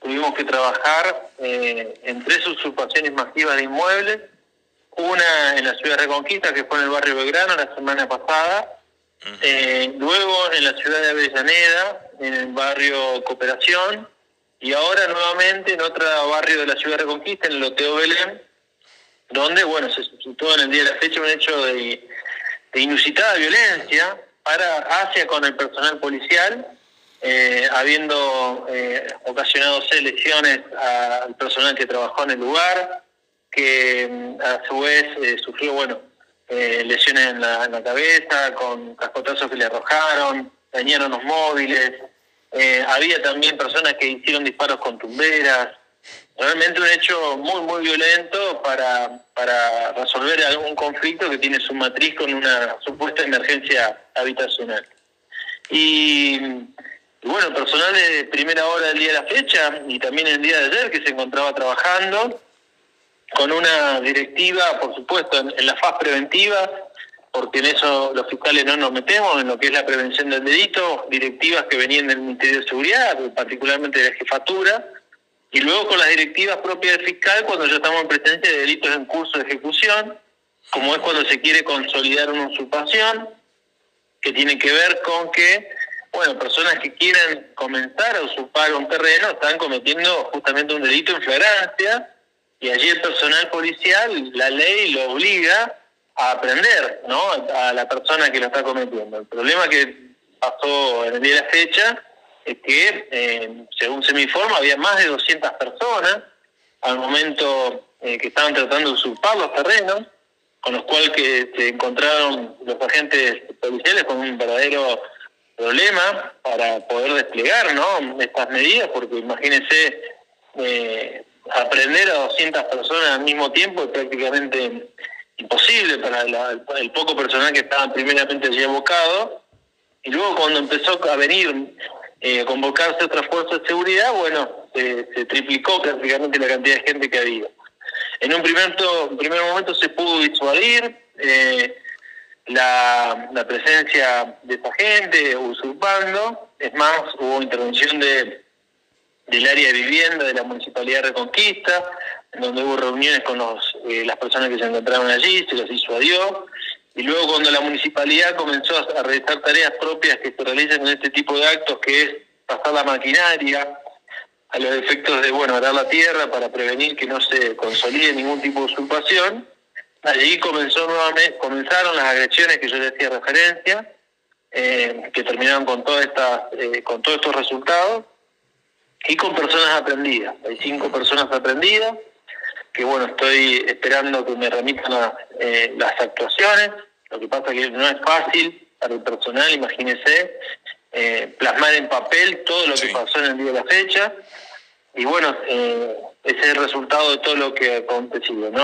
tuvimos que trabajar eh, en tres usurpaciones masivas de inmuebles, una en la ciudad de Reconquista, que fue en el barrio Belgrano la semana pasada, eh, luego en la ciudad de Avellaneda, en el barrio Cooperación, y ahora nuevamente en otro barrio de la ciudad de Reconquista, en el Loteo Belén, donde, bueno, se suscitó en el día de la fecha un hecho de, de inusitada violencia para hacia con el personal policial, eh, habiendo eh, ocasionado lesiones al personal que trabajó en el lugar, que mm, a su vez eh, sufrió, bueno, eh, lesiones en la, en la, cabeza, con cascotazos que le arrojaron, dañaron los móviles, había también personas que hicieron disparos con tumberas, realmente un hecho muy, muy violento para, para resolver algún conflicto que tiene su matriz con una supuesta emergencia habitacional. Y, y bueno, personal de primera hora del día de la fecha y también el día de ayer que se encontraba trabajando con una directiva, por supuesto, en, la faz preventiva, porque en eso los fiscales no nos metemos, en lo que es la prevención del delito, directivas que venían del Ministerio de Seguridad, particularmente de la jefatura, y luego con las directivas propias del fiscal cuando ya estamos en presencia de delitos en curso de ejecución, como es cuando se quiere consolidar una usurpación, que tiene que ver con que, bueno, personas que quieran comenzar a usurpar un terreno están cometiendo justamente un delito en flagrancia, y allí el personal policial, la ley lo obliga a aprender, ¿no? A la persona que lo está cometiendo. El problema que pasó en el día de la fecha es que, eh, según se me informa, había más de 200 personas al momento eh, que estaban tratando de usurpar los terrenos, con los cuales se encontraron los agentes policiales con un verdadero problema para poder desplegar ¿no? estas medidas, porque imagínense eh, aprender a 200 personas al mismo tiempo es prácticamente imposible para el poco personal que estaba primeramente allí abocado, y luego cuando empezó a venir eh, convocarse otras fuerzas de seguridad, bueno, se, triplicó prácticamente la cantidad de gente que había. En un primer, primer momento se pudo disuadir eh, la, presencia de esta gente usurpando, es más, hubo intervención de, del área de vivienda de la Municipalidad de Reconquista, donde hubo reuniones con los, eh, las personas que se encontraban allí, se los disuadió, y luego cuando la municipalidad comenzó a realizar tareas propias que se realizan en este tipo de actos, que es pasar la maquinaria a los efectos de, bueno, arar la tierra para prevenir que no se consolide ningún tipo de usurpación, allí comenzó nuevamente, comenzaron las agresiones que yo le hacía referencia, eh, que terminaron con, toda esta, eh, con todos estos resultados, y con personas aprendidas. Hay cinco personas aprendidas, que bueno, estoy esperando que me remitan a, eh, las actuaciones. Lo que pasa que no es fácil para el personal, imagínese, eh, plasmar en papel todo lo sí. que pasó en el día de la fecha. Y bueno, ese es el resultado de todo lo que ha acontecido, ¿no?